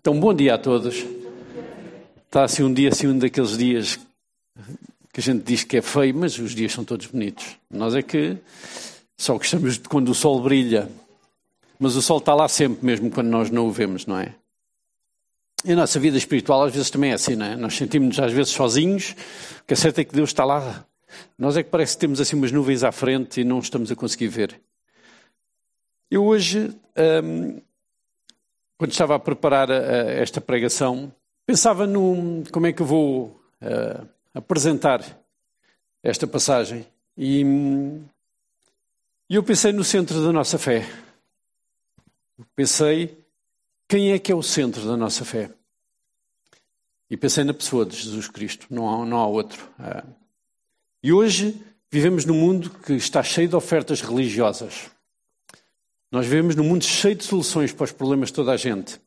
Então, bom dia a todos. Está assim um dia, assim um daqueles dias que a gente diz que é feio, mas os dias são todos bonitos. Nós é que só gostamos de quando o sol brilha, mas o sol está lá sempre, mesmo quando nós não o vemos, não é? E a nossa vida espiritual às vezes também é assim, não é? Nós sentimos-nos às vezes sozinhos, o que é certo é que Deus está lá. Nós é que parece que temos assim umas nuvens à frente e não estamos a conseguir ver. Eu hoje hum, quando estava a preparar uh, esta pregação, pensava no como é que eu vou uh, apresentar esta passagem. E um, eu pensei no centro da nossa fé. Pensei quem é que é o centro da nossa fé. E pensei na pessoa de Jesus Cristo, não há, não há outro. Uh, e hoje vivemos num mundo que está cheio de ofertas religiosas. Nós vivemos num mundo cheio de soluções para os problemas de toda a gente.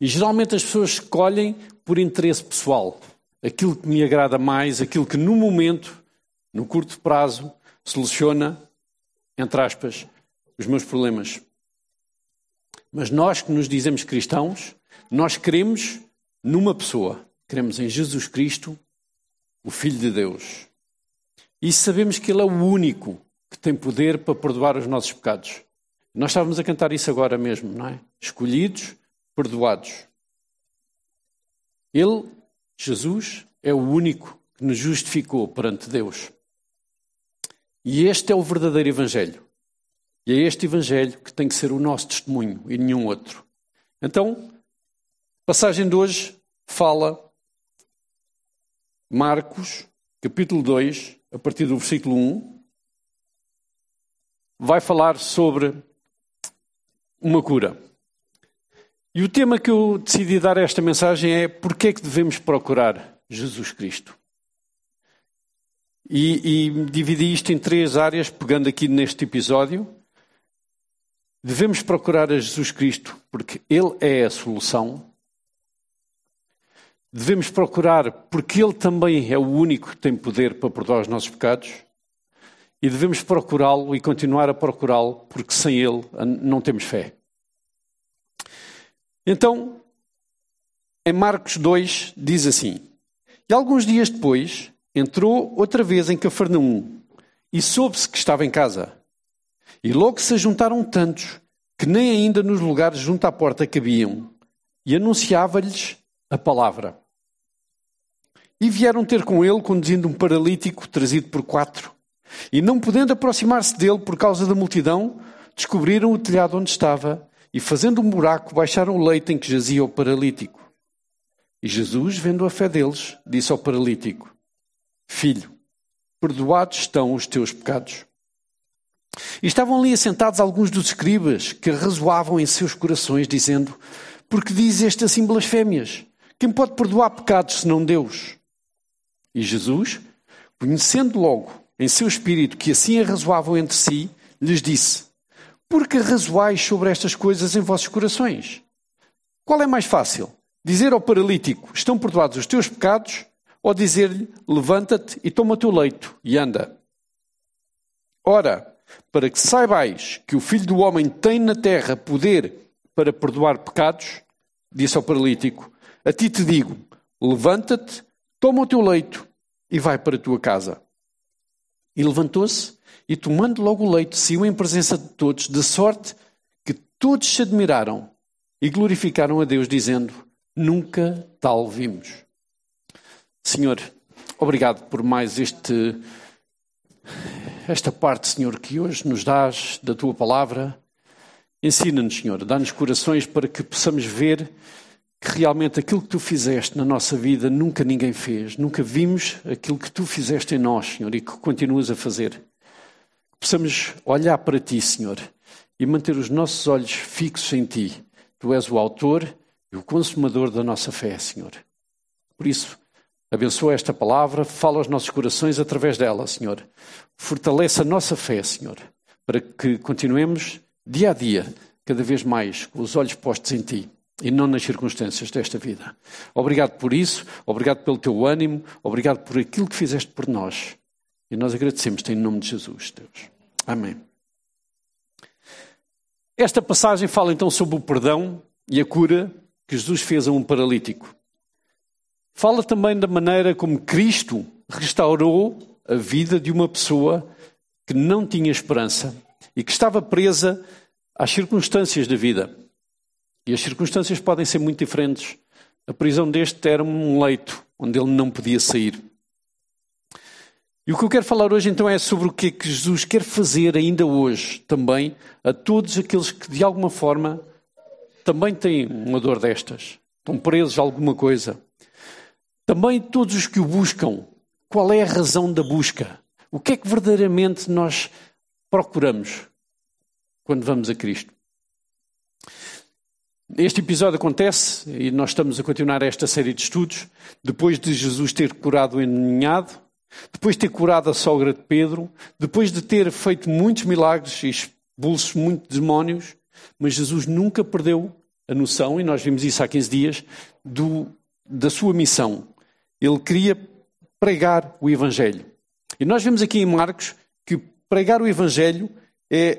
E geralmente as pessoas escolhem por interesse pessoal aquilo que me agrada mais, aquilo que no momento, no curto prazo, soluciona, entre aspas, os meus problemas. Mas nós que nos dizemos cristãos, nós queremos numa pessoa, queremos em Jesus Cristo, o Filho de Deus. E sabemos que Ele é o único que tem poder para perdoar os nossos pecados. Nós estávamos a cantar isso agora mesmo, não é? Escolhidos, perdoados. Ele, Jesus, é o único que nos justificou perante Deus. E este é o verdadeiro Evangelho. E é este Evangelho que tem que ser o nosso testemunho e nenhum outro. Então, a passagem de hoje fala Marcos, capítulo 2, a partir do versículo 1, vai falar sobre uma cura. E o tema que eu decidi dar a esta mensagem é porque é que devemos procurar Jesus Cristo? E, e dividi isto em três áreas, pegando aqui neste episódio. Devemos procurar a Jesus Cristo porque Ele é a solução. Devemos procurar porque Ele também é o único que tem poder para perdoar os nossos pecados. E devemos procurá-lo e continuar a procurá-lo, porque sem ele não temos fé. Então, em Marcos 2, diz assim: E alguns dias depois entrou outra vez em Cafarnaum e soube-se que estava em casa. E logo se juntaram tantos que nem ainda nos lugares junto à porta cabiam, e anunciava-lhes a palavra. E vieram ter com ele, conduzindo um paralítico trazido por quatro. E não podendo aproximar-se dele por causa da multidão, descobriram o telhado onde estava e, fazendo um buraco, baixaram o leito em que jazia o paralítico. E Jesus, vendo a fé deles, disse ao paralítico: Filho, perdoados estão os teus pecados. E estavam ali assentados alguns dos escribas que razoavam em seus corações, dizendo: Porque diz este assim blasfémias? Quem pode perdoar pecados senão Deus? E Jesus, conhecendo logo em seu espírito que assim arrazoavam entre si, lhes disse: Por que razoais sobre estas coisas em vossos corações? Qual é mais fácil? Dizer ao paralítico: Estão perdoados os teus pecados? Ou dizer-lhe: Levanta-te e toma o teu leito e anda? Ora, para que saibais que o Filho do Homem tem na terra poder para perdoar pecados, disse ao paralítico: A ti te digo: Levanta-te, toma o teu leito e vai para a tua casa. E levantou-se e, tomando logo o leito, saiu em presença de todos, de sorte que todos se admiraram e glorificaram a Deus, dizendo: Nunca tal vimos. Senhor, obrigado por mais este, esta parte, Senhor, que hoje nos dás da tua palavra. Ensina-nos, Senhor, dá-nos corações para que possamos ver que realmente aquilo que tu fizeste na nossa vida nunca ninguém fez. Nunca vimos aquilo que tu fizeste em nós, Senhor, e que continuas a fazer. Possamos olhar para ti, Senhor, e manter os nossos olhos fixos em ti. Tu és o autor e o consumador da nossa fé, Senhor. Por isso, abençoa esta palavra, fala aos nossos corações através dela, Senhor. Fortalece a nossa fé, Senhor, para que continuemos dia a dia, cada vez mais, com os olhos postos em ti e não nas circunstâncias desta vida. Obrigado por isso, obrigado pelo teu ânimo, obrigado por aquilo que fizeste por nós. E nós agradecemos-te em nome de Jesus, Deus. Amém. Esta passagem fala então sobre o perdão e a cura que Jesus fez a um paralítico. Fala também da maneira como Cristo restaurou a vida de uma pessoa que não tinha esperança e que estava presa às circunstâncias da vida. E as circunstâncias podem ser muito diferentes. A prisão deste era um leito onde ele não podia sair. E o que eu quero falar hoje então é sobre o que é que Jesus quer fazer ainda hoje também a todos aqueles que de alguma forma também têm uma dor destas, estão presos a alguma coisa. Também todos os que o buscam, qual é a razão da busca? O que é que verdadeiramente nós procuramos quando vamos a Cristo? Este episódio acontece, e nós estamos a continuar esta série de estudos, depois de Jesus ter curado o enninhado, depois de ter curado a sogra de Pedro, depois de ter feito muitos milagres e expulso muitos demónios, mas Jesus nunca perdeu a noção, e nós vimos isso há 15 dias, do, da sua missão. Ele queria pregar o Evangelho. E nós vemos aqui em Marcos que pregar o Evangelho é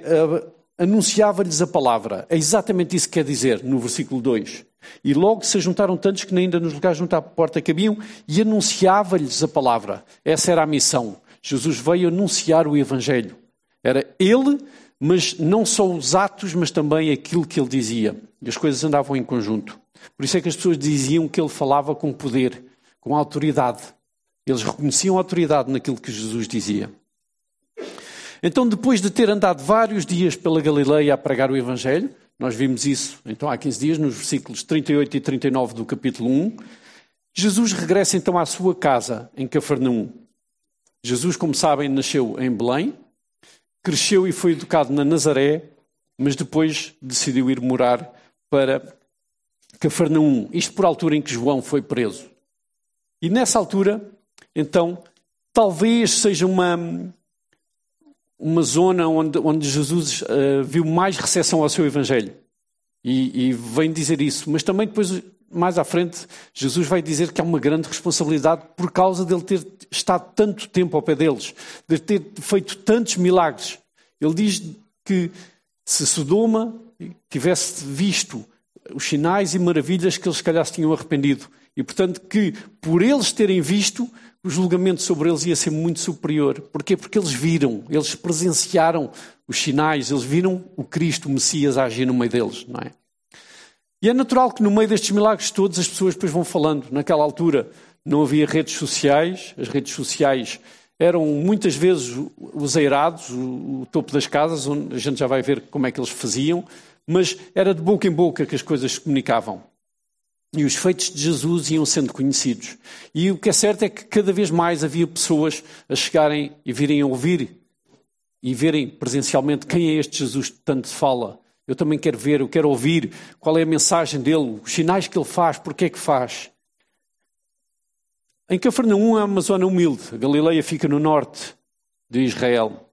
anunciava-lhes a palavra. É exatamente isso que quer dizer no versículo 2. E logo se juntaram tantos que nem ainda nos lugares junto à porta cabiam e anunciava-lhes a palavra. Essa era a missão. Jesus veio anunciar o Evangelho. Era ele, mas não só os atos, mas também aquilo que ele dizia. E as coisas andavam em conjunto. Por isso é que as pessoas diziam que ele falava com poder, com autoridade. Eles reconheciam autoridade naquilo que Jesus dizia. Então, depois de ter andado vários dias pela Galileia a pregar o Evangelho, nós vimos isso então há 15 dias, nos versículos 38 e 39 do capítulo 1, Jesus regressa então à sua casa em Cafarnaum. Jesus, como sabem, nasceu em Belém, cresceu e foi educado na Nazaré, mas depois decidiu ir morar para Cafarnaum. Isto por altura em que João foi preso. E nessa altura, então, talvez seja uma, uma zona onde, onde Jesus uh, viu mais recepção ao seu Evangelho. E, e, vem dizer isso. Mas também depois, mais à frente, Jesus vai dizer que há uma grande responsabilidade por causa dele ter estado tanto tempo ao pé deles, de ter feito tantos milagres. Ele diz que se Sodoma tivesse visto os sinais e maravilhas que eles se calhar se tinham arrependido. E portanto que por eles terem visto, o julgamento sobre eles ia ser muito superior. Porquê? Porque eles viram, eles presenciaram os sinais, eles viram o Cristo, o Messias, agir no meio deles, não é? E é natural que no meio destes milagres todos as pessoas depois vão falando. Naquela altura não havia redes sociais, as redes sociais eram muitas vezes os eirados, o, topo das casas, onde a gente já vai ver como é que eles faziam, mas era de boca em boca que as coisas se comunicavam. E os feitos de Jesus iam sendo conhecidos. E o que é certo é que cada vez mais havia pessoas a chegarem e virem a ouvir e verem presencialmente quem é este Jesus que tanto se fala. Eu também quero ver, eu quero ouvir qual é a mensagem dele, os sinais que ele faz, porque é que faz. Em Cafarnaum é uma zona humilde. A Galileia fica no norte de Israel.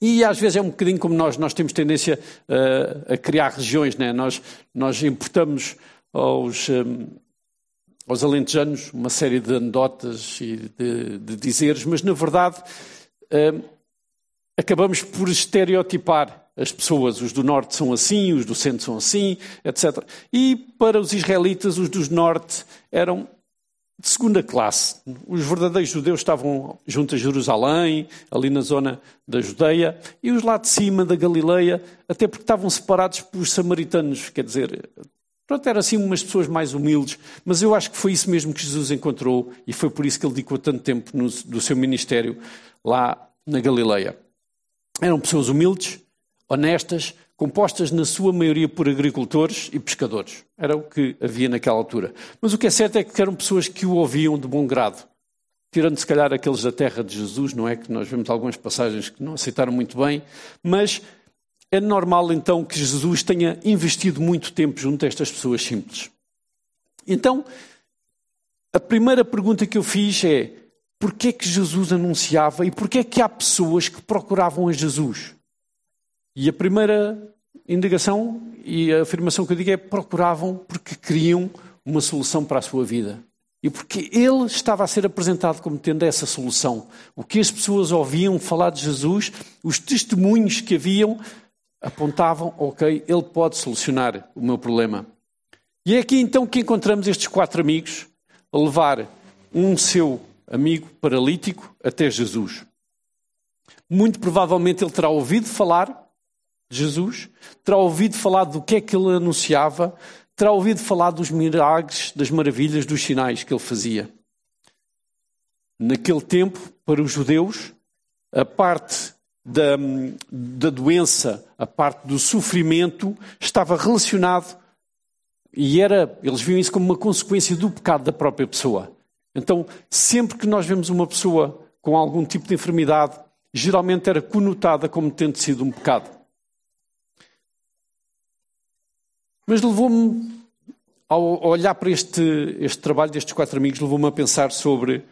E às vezes é um bocadinho como nós, nós temos tendência uh, a criar regiões, né? nós, nós importamos aos, um, aos alentejanos uma série de anedotas e de, de dizeres, mas na verdade um, acabamos por estereotipar as pessoas. Os do norte são assim, os do centro são assim, etc. E para os israelitas, os do norte eram de segunda classe. Os verdadeiros judeus estavam junto a Jerusalém, ali na zona da Judeia, e os lá de cima da Galileia, até porque estavam separados pelos samaritanos, quer dizer, Pronto, eram assim umas pessoas mais humildes, mas eu acho que foi isso mesmo que Jesus encontrou e foi por isso que ele dedicou tanto tempo no, do seu ministério lá na Galileia. Eram pessoas humildes, honestas, compostas na sua maioria por agricultores e pescadores. Era o que havia naquela altura. Mas o que é certo é que eram pessoas que o ouviam de bom grado. Tirando se calhar aqueles da terra de Jesus, não é? Que nós vemos algumas passagens que não aceitaram muito bem, mas é normal então que Jesus tenha investido muito tempo junto a estas pessoas simples. Então, a primeira pergunta que eu fiz é: porquê é que Jesus anunciava e porquê é que há pessoas que procuravam a Jesus? E a primeira indagação e a afirmação que eu digo é: procuravam porque queriam uma solução para a sua vida. E porque ele estava a ser apresentado como tendo essa solução. O que as pessoas ouviam falar de Jesus, os testemunhos que haviam, apontavam, ok, ele pode solucionar o meu problema. E é aqui então que encontramos estes quatro amigos a levar um seu amigo paralítico até Jesus. Muito provavelmente ele terá ouvido falar de Jesus, terá ouvido falar do que é que ele anunciava, terá ouvido falar dos milagres, das maravilhas, dos sinais que ele fazia. Naquele tempo, para os judeus, a parte da, da doença, a parte do sofrimento, estava relacionado e era, eles viam isso como uma consequência do pecado da própria pessoa. Então, sempre que nós vemos uma pessoa com algum tipo de enfermidade, geralmente era conotada como tendo sido um pecado. Mas levou-me, ao olhar para este, este trabalho destes quatro amigos, levou-me a pensar sobre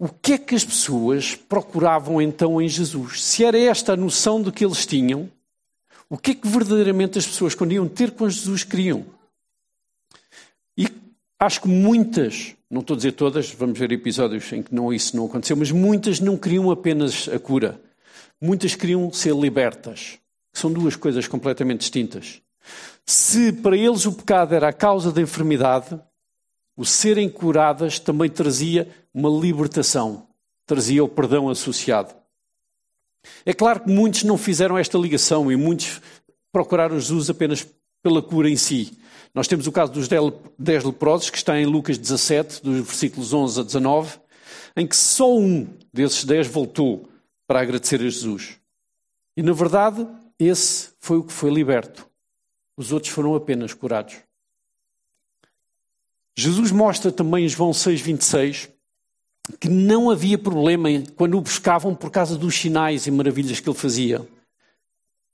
o que é que as pessoas procuravam então em Jesus. Se era esta a noção de que eles tinham, o que é que verdadeiramente as pessoas, quando iam ter com Jesus, queriam? E acho que muitas, não estou a dizer todas, vamos ver episódios em que não, isso não aconteceu, mas muitas não queriam apenas a cura. Muitas queriam ser libertas. São duas coisas completamente distintas. Se para eles o pecado era a causa da enfermidade, o serem curadas também trazia uma libertação, trazia o perdão associado. É claro que muitos não fizeram esta ligação e muitos procuraram Jesus apenas pela cura em si. Nós temos o caso dos dez leprosos, que está em Lucas 17, dos versículos 11 a 19, em que só um desses dez voltou para agradecer a Jesus. E, na verdade, esse foi o que foi liberto. Os outros foram apenas curados. Jesus mostra também em João 6, 26 que não havia problema quando o buscavam por causa dos sinais e maravilhas que ele fazia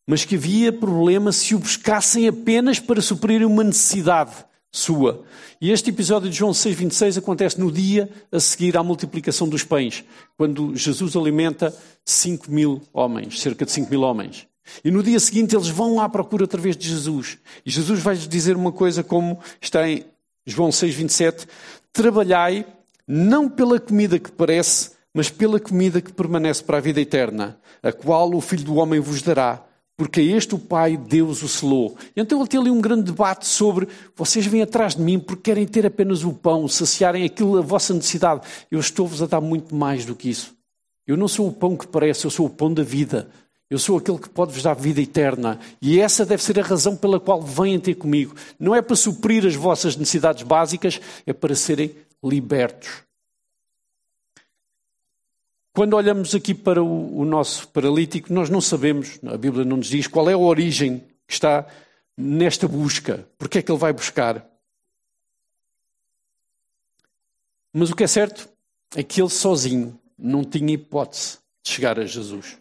mas que havia problema se o buscassem apenas para suprir uma necessidade sua. E este episódio de João 6,26 acontece no dia a seguir à multiplicação dos pães, quando Jesus alimenta 5 mil homens, cerca de 5 mil homens. E no dia seguinte eles vão à procura através de Jesus. E Jesus vai-lhes dizer uma coisa como está em João 6,27: Trabalhai não pela comida que parece, mas pela comida que permanece para a vida eterna, a qual o Filho do Homem vos dará porque este o Pai, Deus, o selou. Então ele tem ali um grande debate sobre vocês vêm atrás de mim porque querem ter apenas o pão, saciarem aquilo, a vossa necessidade. Eu estou-vos a dar muito mais do que isso. Eu não sou o pão que parece, eu sou o pão da vida. Eu sou aquele que pode vos dar vida eterna. E essa deve ser a razão pela qual vêm ter comigo. Não é para suprir as vossas necessidades básicas, é para serem libertos. Quando olhamos aqui para o, o, nosso paralítico, nós não sabemos, a Bíblia não nos diz qual é a origem que está nesta busca, porque é que ele vai buscar. Mas o que é certo é que ele sozinho não tinha hipótese de chegar a Jesus.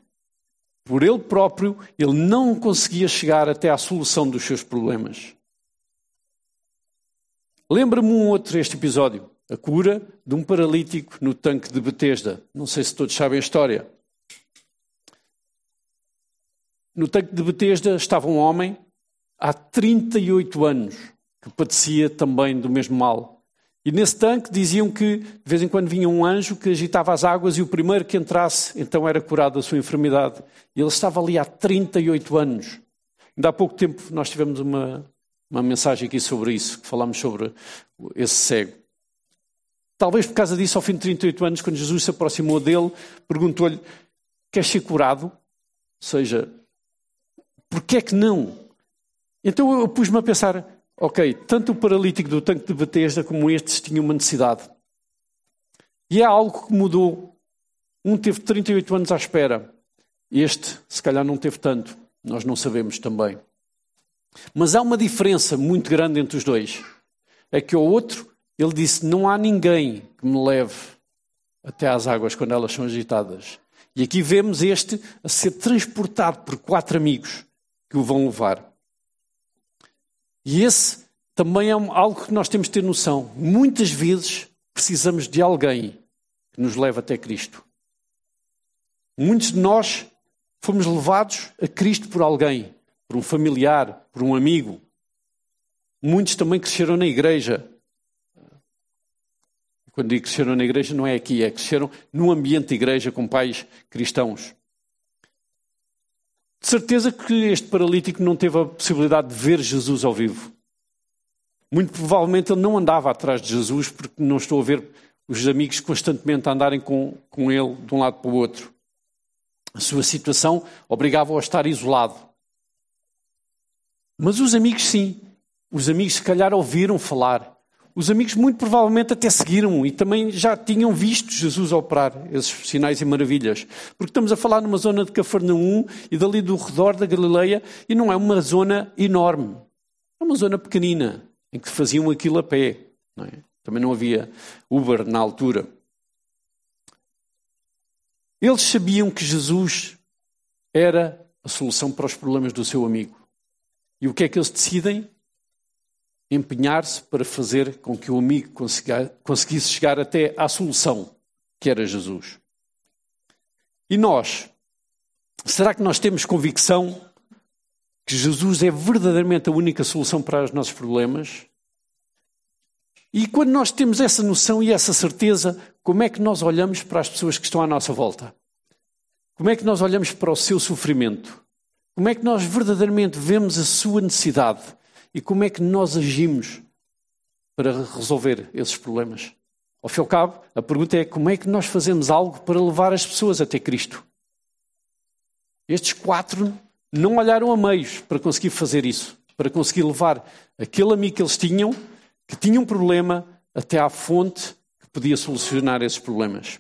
Por ele próprio, ele não conseguia chegar até à solução dos seus problemas. Lembra-me um outro este episódio a cura de um paralítico no tanque de Betesda. Não sei se todos sabem a história. No tanque de Betesda estava um homem há 38 anos que padecia também do mesmo mal. E nesse tanque diziam que de vez em quando vinha um anjo que agitava as águas e o primeiro que entrasse então era curado da sua enfermidade. E ele estava ali há 38 anos. Ainda há pouco tempo nós tivemos uma, uma mensagem aqui sobre isso, que falámos sobre esse cego. Talvez por causa disso, ao fim de 38 anos, quando Jesus se aproximou dele, perguntou-lhe: Queres ser curado? Ou seja, porquê é que não? Então eu pus-me a pensar: ok, tanto o paralítico do tanque de Betesda como estes tinham uma necessidade. E é algo que mudou. Um teve 38 anos à espera, este, se calhar, não teve tanto. Nós não sabemos também. Mas há uma diferença muito grande entre os dois. É que o outro ele disse: Não há ninguém que me leve até às águas quando elas são agitadas. E aqui vemos este a ser transportado por quatro amigos que o vão levar. E esse também é algo que nós temos de ter noção. Muitas vezes precisamos de alguém que nos leve até Cristo. Muitos de nós fomos levados a Cristo por alguém, por um familiar, por um amigo. Muitos também cresceram na igreja quando digo cresceram na igreja, não é aqui, é cresceram num ambiente de igreja com pais cristãos. De certeza que este paralítico não teve a possibilidade de ver Jesus ao vivo. Muito provavelmente ele não andava atrás de Jesus, porque não estou a ver os amigos constantemente andarem com, com ele de um lado para o outro. A sua situação obrigava-o a estar isolado. Mas os amigos, sim. Os amigos, se calhar, ouviram falar. Os amigos, muito provavelmente, até seguiram e também já tinham visto Jesus operar esses sinais e maravilhas. Porque estamos a falar numa zona de Cafarnaum e dali do redor da Galileia e não é uma zona enorme. É uma zona pequenina em que faziam aquilo a pé. Não é? Também não havia Uber na altura. Eles sabiam que Jesus era a solução para os problemas do seu amigo. E o que é que eles decidem? Empenhar-se para fazer com que o amigo conseguisse chegar até à solução, que era Jesus. E nós? Será que nós temos convicção que Jesus é verdadeiramente a única solução para os nossos problemas? E quando nós temos essa noção e essa certeza, como é que nós olhamos para as pessoas que estão à nossa volta? Como é que nós olhamos para o seu sofrimento? Como é que nós verdadeiramente vemos a sua necessidade? E como é que nós agimos para resolver esses problemas? Ao fim e ao cabo, a pergunta é como é que nós fazemos algo para levar as pessoas até Cristo? Estes quatro não olharam a meios para conseguir fazer isso, para conseguir levar aquele amigo que eles tinham que tinha um problema até à fonte que podia solucionar esses problemas.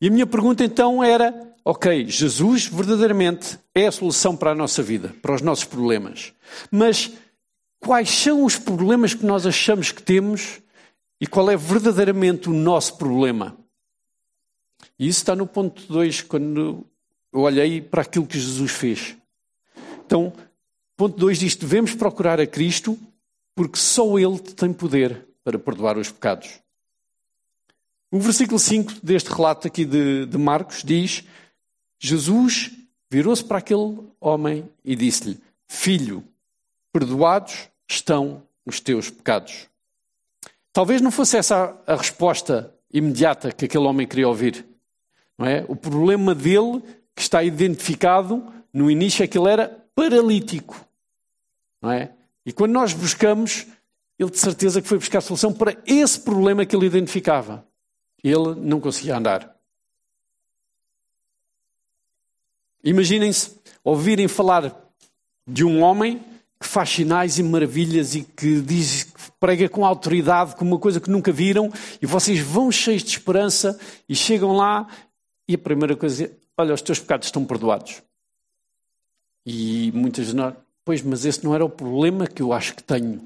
E a minha pergunta então era: ok, Jesus verdadeiramente é a solução para a nossa vida, para os nossos problemas. Mas quais são os problemas que nós achamos que temos e qual é verdadeiramente o nosso problema? E isso está no ponto 2, quando eu olhei para aquilo que Jesus fez. Então, ponto 2 diz: devemos procurar a Cristo porque só Ele tem poder para perdoar os pecados. O versículo 5 deste relato aqui de, de Marcos diz: Jesus virou-se para aquele homem e disse-lhe: Filho, perdoados estão os teus pecados. Talvez não fosse essa a resposta imediata que aquele homem queria ouvir. Não é? O problema dele, que está identificado no início, é que ele era paralítico. Não é? E quando nós buscamos, ele de certeza que foi buscar a solução para esse problema que ele identificava. Ele não conseguia andar. Imaginem-se ouvirem falar de um homem que faz sinais e maravilhas e que diz que prega com autoridade, com uma coisa que nunca viram, e vocês vão cheios de esperança e chegam lá e a primeira coisa é: olha, os teus pecados estão perdoados. E muitas de nós, Pois, mas esse não era o problema que eu acho que tenho.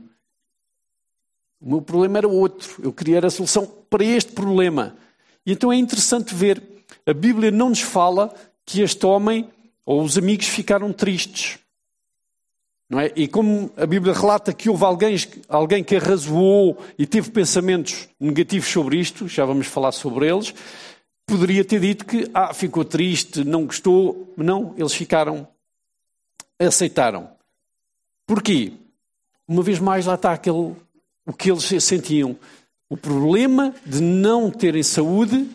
O meu problema era outro. Eu queria a solução para este problema. E então é interessante ver, a Bíblia não nos fala que este homem ou os amigos ficaram tristes. Não é? E como a Bíblia relata que houve alguém, alguém que arrazoou e teve pensamentos negativos sobre isto, já vamos falar sobre eles, poderia ter dito que ah, ficou triste, não gostou. Não, eles ficaram, aceitaram. Porquê? Uma vez mais, lá está aquele, o que eles sentiam. O problema de não terem saúde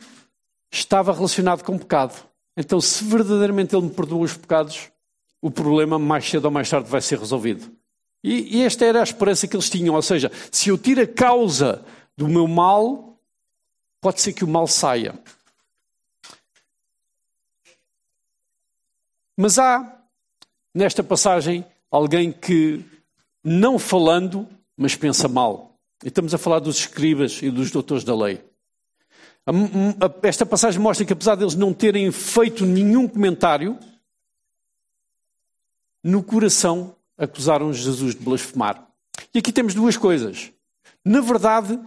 estava relacionado com o pecado. Então, se verdadeiramente Ele me perdoa os pecados, o problema mais cedo ou mais tarde vai ser resolvido. E, e esta era a esperança que eles tinham. Ou seja, se eu tiro a causa do meu mal, pode ser que o mal saia. Mas há, nesta passagem, alguém que, não falando, mas pensa mal. E estamos a falar dos escribas e dos doutores da lei. Esta passagem mostra que, apesar deles não terem feito nenhum comentário, no coração acusaram Jesus de blasfemar. E aqui temos duas coisas. Na verdade,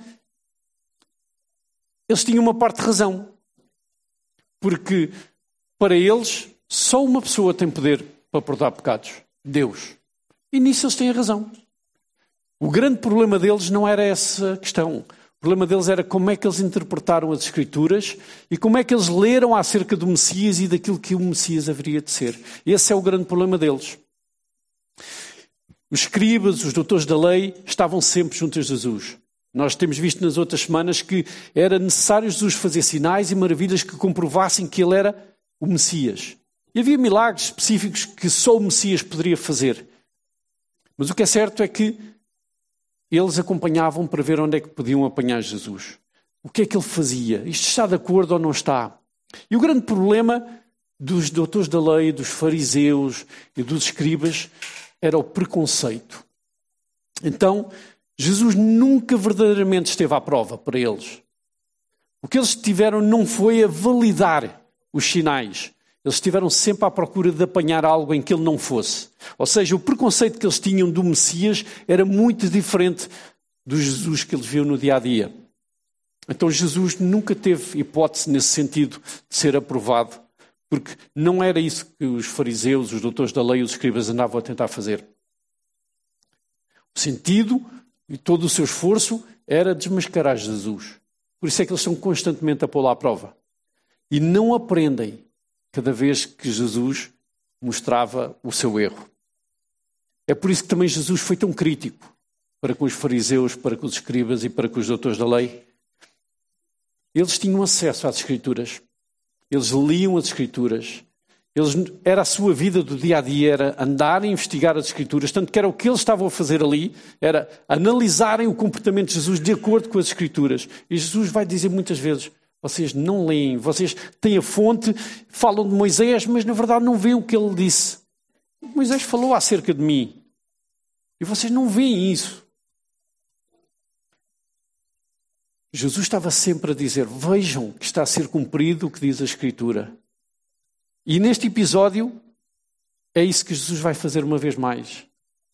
eles tinham uma parte de razão. Porque, para eles, só uma pessoa tem poder para perdoar pecados. Deus. E nisso eles têm razão. O grande problema deles não era essa questão. O problema deles era como é que eles interpretaram as Escrituras e como é que eles leram acerca do Messias e daquilo que o Messias haveria de ser. Esse é o grande problema deles. Os escribas, os doutores da lei, estavam sempre junto a Jesus. Nós temos visto nas outras semanas que era necessário Jesus fazer sinais e maravilhas que comprovassem que ele era o Messias. E havia milagres específicos que só o Messias poderia fazer. Mas o que é certo é que eles acompanhavam para ver onde é que podiam apanhar Jesus. O que é que ele fazia? Isto está de acordo ou não está? E o grande problema dos doutores da lei, dos fariseus e dos escribas era o preconceito. Então, Jesus nunca verdadeiramente esteve à prova para eles. O que eles tiveram não foi a validar os sinais. Eles estiveram sempre à procura de apanhar algo em que ele não fosse. Ou seja, o preconceito que eles tinham do Messias era muito diferente do Jesus que eles viam no dia a dia. Então Jesus nunca teve hipótese nesse sentido de ser aprovado, porque não era isso que os fariseus, os doutores da lei os escribas andavam a tentar fazer. O sentido e todo o seu esforço era desmascarar Jesus. Por isso é que eles estão constantemente a pô-lo à prova. E não aprendem cada vez que Jesus mostrava o seu erro. É por isso que também Jesus foi tão crítico para com os fariseus, para com os escribas e para com os doutores da lei. Eles tinham acesso às Escrituras, eles liam as Escrituras, eles, era a sua vida do dia a dia, era andar e investigar as Escrituras, tanto que era o que eles estavam a fazer ali, era analisarem o comportamento de Jesus de acordo com as Escrituras. E Jesus vai dizer muitas vezes: vocês não leem, vocês têm a fonte, falam de Moisés, mas na verdade não veem o que ele disse. Moisés falou acerca de mim. E vocês não veem isso. Jesus estava sempre a dizer: Vejam que está a ser cumprido o que diz a Escritura. E neste episódio é isso que Jesus vai fazer uma vez mais.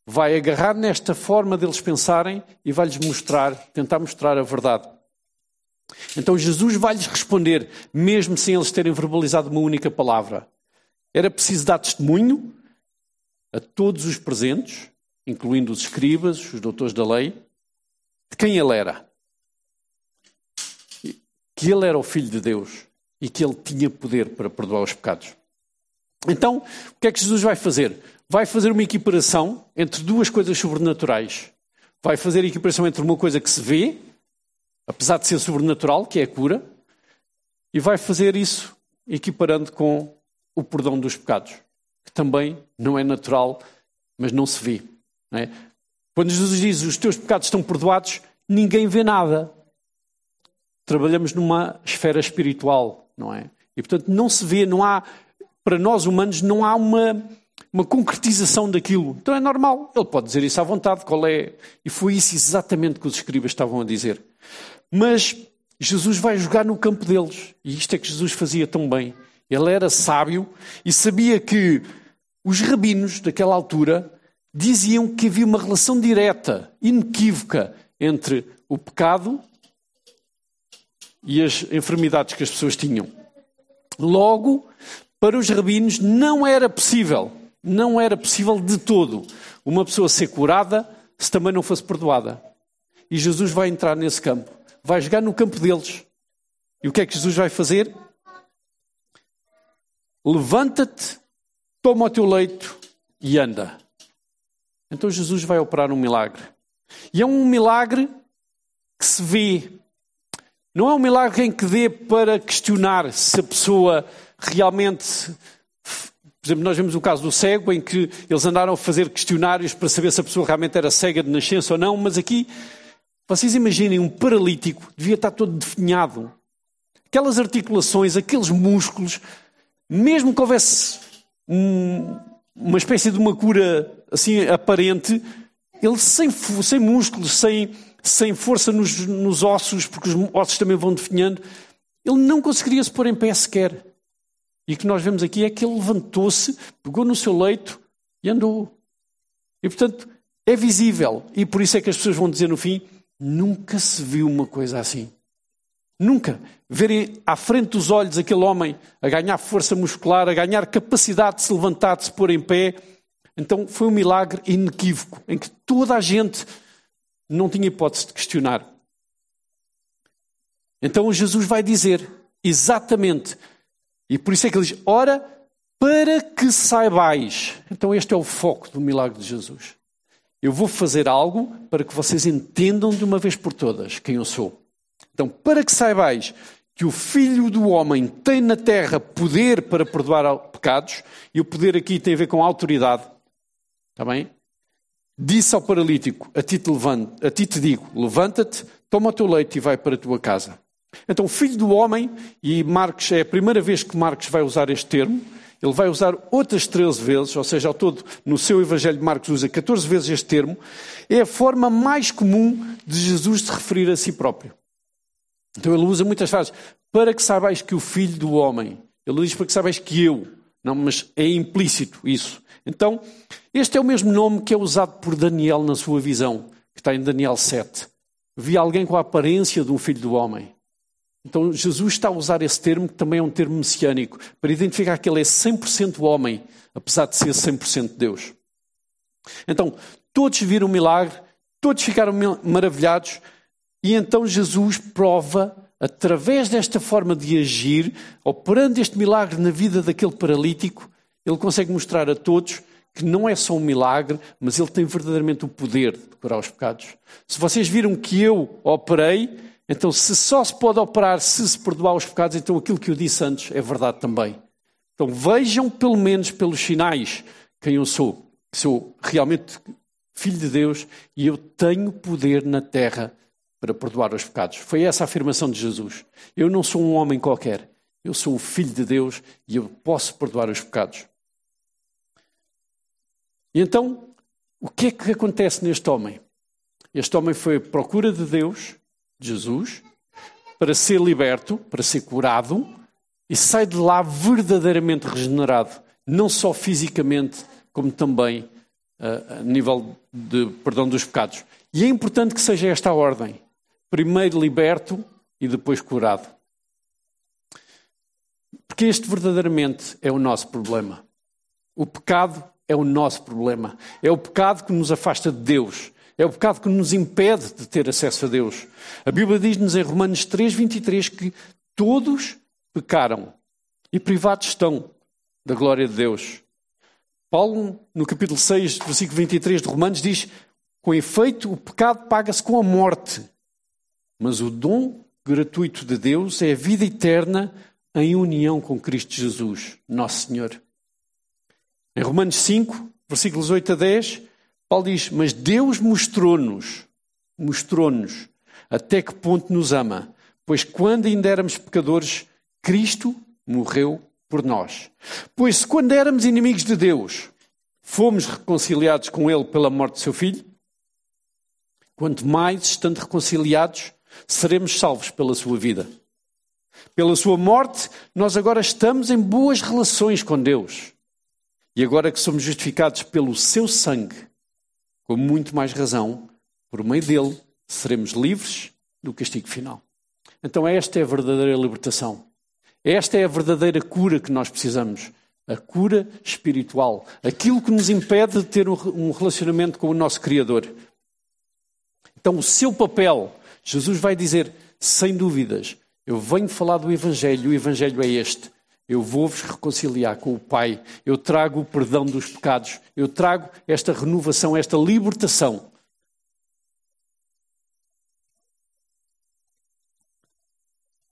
Vai agarrar nesta forma deles pensarem e vai-lhes mostrar, tentar mostrar a verdade. Então Jesus vai-lhes responder, mesmo sem eles terem verbalizado uma única palavra. Era preciso dar testemunho a todos os presentes, incluindo os escribas, os doutores da lei, de quem ele era. Que ele era o Filho de Deus e que ele tinha poder para perdoar os pecados. Então, o que é que Jesus vai fazer? Vai fazer uma equiparação entre duas coisas sobrenaturais. Vai fazer a equiparação entre uma coisa que se vê, apesar de ser sobrenatural, que é a cura, e vai fazer isso equiparando com o perdão dos pecados, que também não é natural, mas não se vê. Não é? Quando Jesus diz os teus pecados estão perdoados, ninguém vê nada. Trabalhamos numa esfera espiritual, não é? E portanto não se vê, não há para nós humanos não há uma, uma concretização daquilo. Então é normal, ele pode dizer isso à vontade, qual é. E foi isso exatamente que os escribas estavam a dizer. Mas Jesus vai jogar no campo deles. E isto é que Jesus fazia tão bem. Ele era sábio e sabia que os rabinos daquela altura diziam que havia uma relação direta, inequívoca, entre o pecado e as enfermidades que as pessoas tinham. Logo, para os rabinos não era possível, não era possível de todo uma pessoa ser curada se também não fosse perdoada. E Jesus vai entrar nesse campo, vai jogar no campo deles. E o que é que Jesus vai fazer? Levanta-te, toma o teu leito e anda. Então Jesus vai operar um milagre. E é um milagre que se vê. Não é um milagre em que dê para questionar se a pessoa realmente. Por exemplo, nós vemos o caso do cego, em que eles andaram a fazer questionários para saber se a pessoa realmente era cega de nascença ou não, mas aqui, vocês imaginem um paralítico, devia estar todo definhado. Aquelas articulações, aqueles músculos, mesmo que houvesse um, uma espécie de uma cura assim aparente, ele sem, sem músculos, sem, sem força nos, nos ossos, porque os ossos também vão definhando, ele não conseguiria se pôr em pé sequer. E o que nós vemos aqui é que ele levantou-se, pegou no seu leito e andou. E portanto, é visível. E por isso é que as pessoas vão dizer no fim: nunca se viu uma coisa assim. Nunca. Verem à frente dos olhos aquele homem a ganhar força muscular, a ganhar capacidade de se levantar, de se pôr em pé. Então foi um milagre inequívoco, em que toda a gente não tinha hipótese de questionar. Então Jesus vai dizer exatamente e por isso é que ele diz: ora, para que saibais. Então, este é o foco do milagre de Jesus. Eu vou fazer algo para que vocês entendam de uma vez por todas quem eu sou. Então, para que saibais que o Filho do Homem tem na terra poder para perdoar pecados, e o poder aqui tem a ver com autoridade, está bem? disse ao paralítico: A ti te, levanto, a ti te digo, levanta-te, toma o teu leite e vai para a tua casa. Então, filho do homem, e Marcos é a primeira vez que Marcos vai usar este termo, ele vai usar outras 13 vezes, ou seja, ao todo, no seu Evangelho de Marcos usa 14 vezes este termo, é a forma mais comum de Jesus se referir a si próprio. Então ele usa muitas frases. Para que saibais que o Filho do Homem. Ele diz para que saibais que eu. Não, mas é implícito isso. Então, este é o mesmo nome que é usado por Daniel na sua visão, que está em Daniel 7. Vi alguém com a aparência de um filho do homem. Então, Jesus está a usar esse termo, que também é um termo messiânico, para identificar que ele é 100% homem, apesar de ser 100% Deus. Então, todos viram o milagre, todos ficaram maravilhados, e então Jesus prova, através desta forma de agir, operando este milagre na vida daquele paralítico, ele consegue mostrar a todos que não é só um milagre, mas ele tem verdadeiramente o poder de curar os pecados. Se vocês viram que eu operei, então se só se pode operar se se perdoar os pecados, então aquilo que eu disse antes é verdade também. Então vejam pelo menos pelos sinais quem eu sou. Sou realmente filho de Deus e eu tenho poder na terra para perdoar os pecados. Foi essa a afirmação de Jesus. Eu não sou um homem qualquer. Eu sou o filho de Deus e eu posso perdoar os pecados. E então, o que é que acontece neste homem? Este homem foi à procura de Deus, Jesus, para ser liberto, para ser curado, e sai de lá verdadeiramente regenerado, não só fisicamente, como também uh, a nível de perdão dos pecados. E é importante que seja esta a ordem: primeiro liberto e depois curado. Porque este verdadeiramente é o nosso problema. O pecado é o nosso problema. É o pecado que nos afasta de Deus. É o pecado que nos impede de ter acesso a Deus. A Bíblia diz-nos em Romanos 3, 23 que todos pecaram e privados estão da glória de Deus. Paulo, no capítulo 6, versículo 23 de Romanos, diz: Com efeito, o pecado paga-se com a morte, mas o dom gratuito de Deus é a vida eterna em união com Cristo Jesus, nosso Senhor. Em Romanos 5, versículos 8 a 10, Paulo diz: Mas Deus mostrou-nos, mostrou-nos até que ponto nos ama, pois quando ainda éramos pecadores, Cristo morreu por nós. Pois se quando éramos inimigos de Deus, fomos reconciliados com Ele pela morte de seu Filho, quanto mais, estando reconciliados, seremos salvos pela sua vida. Pela sua morte, nós agora estamos em boas relações com Deus. E agora que somos justificados pelo seu sangue, com muito mais razão, por meio dele, seremos livres do castigo final. Então, esta é a verdadeira libertação. Esta é a verdadeira cura que nós precisamos. A cura espiritual. Aquilo que nos impede de ter um relacionamento com o nosso Criador. Então, o seu papel, Jesus vai dizer, sem dúvidas, eu venho falar do Evangelho, o Evangelho é este. Eu vou-vos reconciliar com o Pai. Eu trago o perdão dos pecados. Eu trago esta renovação, esta libertação.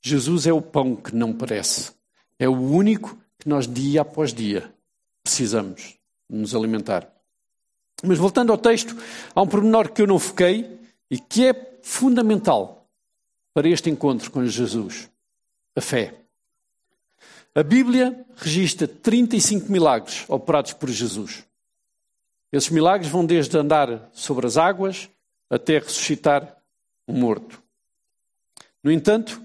Jesus é o pão que não parece. É o único que nós, dia após dia, precisamos nos alimentar. Mas voltando ao texto, há um pormenor que eu não foquei e que é fundamental para este encontro com Jesus: a fé. A Bíblia registra 35 milagres operados por Jesus. Esses milagres vão desde andar sobre as águas até ressuscitar um morto. No entanto,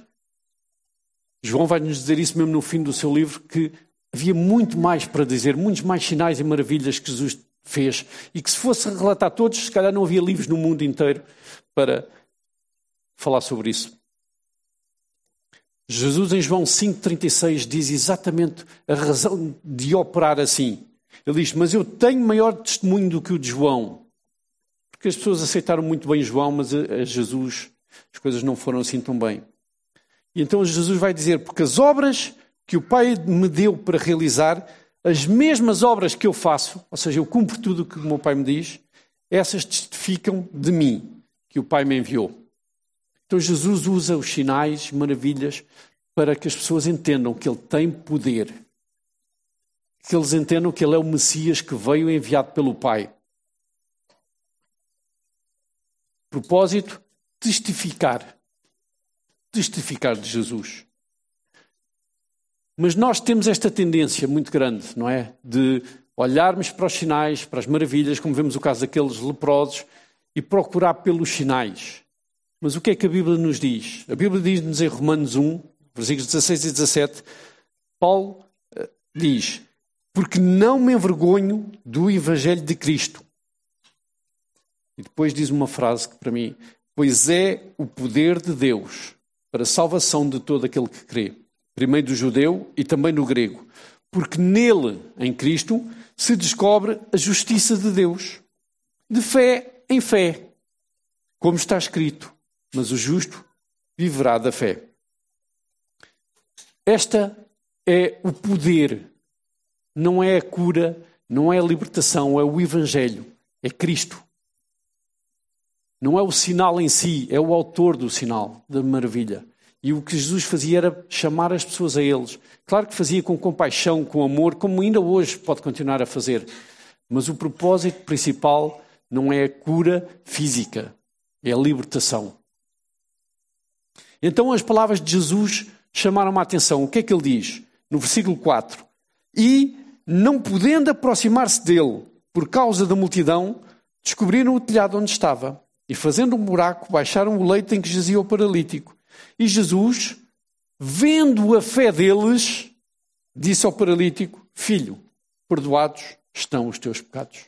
João vai nos dizer isso mesmo no fim do seu livro, que havia muito mais para dizer, muitos mais sinais e maravilhas que Jesus fez, e que se fosse relatar todos, se calhar não havia livros no mundo inteiro para falar sobre isso. Jesus em João 5,36 diz exatamente a razão de operar assim. Ele diz: Mas eu tenho maior testemunho do que o de João. Porque as pessoas aceitaram muito bem João, mas a Jesus as coisas não foram assim tão bem. E então Jesus vai dizer: Porque as obras que o Pai me deu para realizar, as mesmas obras que eu faço, ou seja, eu cumpro tudo o que o meu Pai me diz, essas testificam de mim, que o Pai me enviou. Então Jesus usa os sinais, maravilhas, para que as pessoas entendam que Ele tem poder. Que eles entendam que Ele é o Messias que veio enviado pelo Pai. Propósito: testificar. Testificar de Jesus. Mas nós temos esta tendência muito grande, não é? De olharmos para os sinais, para as maravilhas, como vemos o caso daqueles leprosos, e procurar pelos sinais. Mas o que é que a Bíblia nos diz? A Bíblia diz-nos em Romanos 1, versículos 16 e 17, Paulo eh, diz: Porque não me envergonho do Evangelho de Cristo. E depois diz uma frase que para mim, pois é o poder de Deus para a salvação de todo aquele que crê, primeiro do judeu e também do grego, porque nele, em Cristo, se descobre a justiça de Deus, de fé em fé, como está escrito, mas o justo viverá da fé. Esta é o poder, não é a cura, não é a libertação, é o Evangelho, é Cristo. Não é o sinal em si, é o autor do sinal, da maravilha. E o que Jesus fazia era chamar as pessoas a eles. Claro que fazia com compaixão, com amor, como ainda hoje pode continuar a fazer. Mas o propósito principal não é a cura física, é a libertação. Então as palavras de Jesus chamaram a atenção. O que é que ele diz? No versículo 4: E, não podendo aproximar-se dele por causa da multidão, descobriram o telhado onde estava e, fazendo um buraco, baixaram o leito em que jazia o paralítico. E Jesus, vendo a fé deles, disse ao paralítico: Filho, perdoados estão os teus pecados.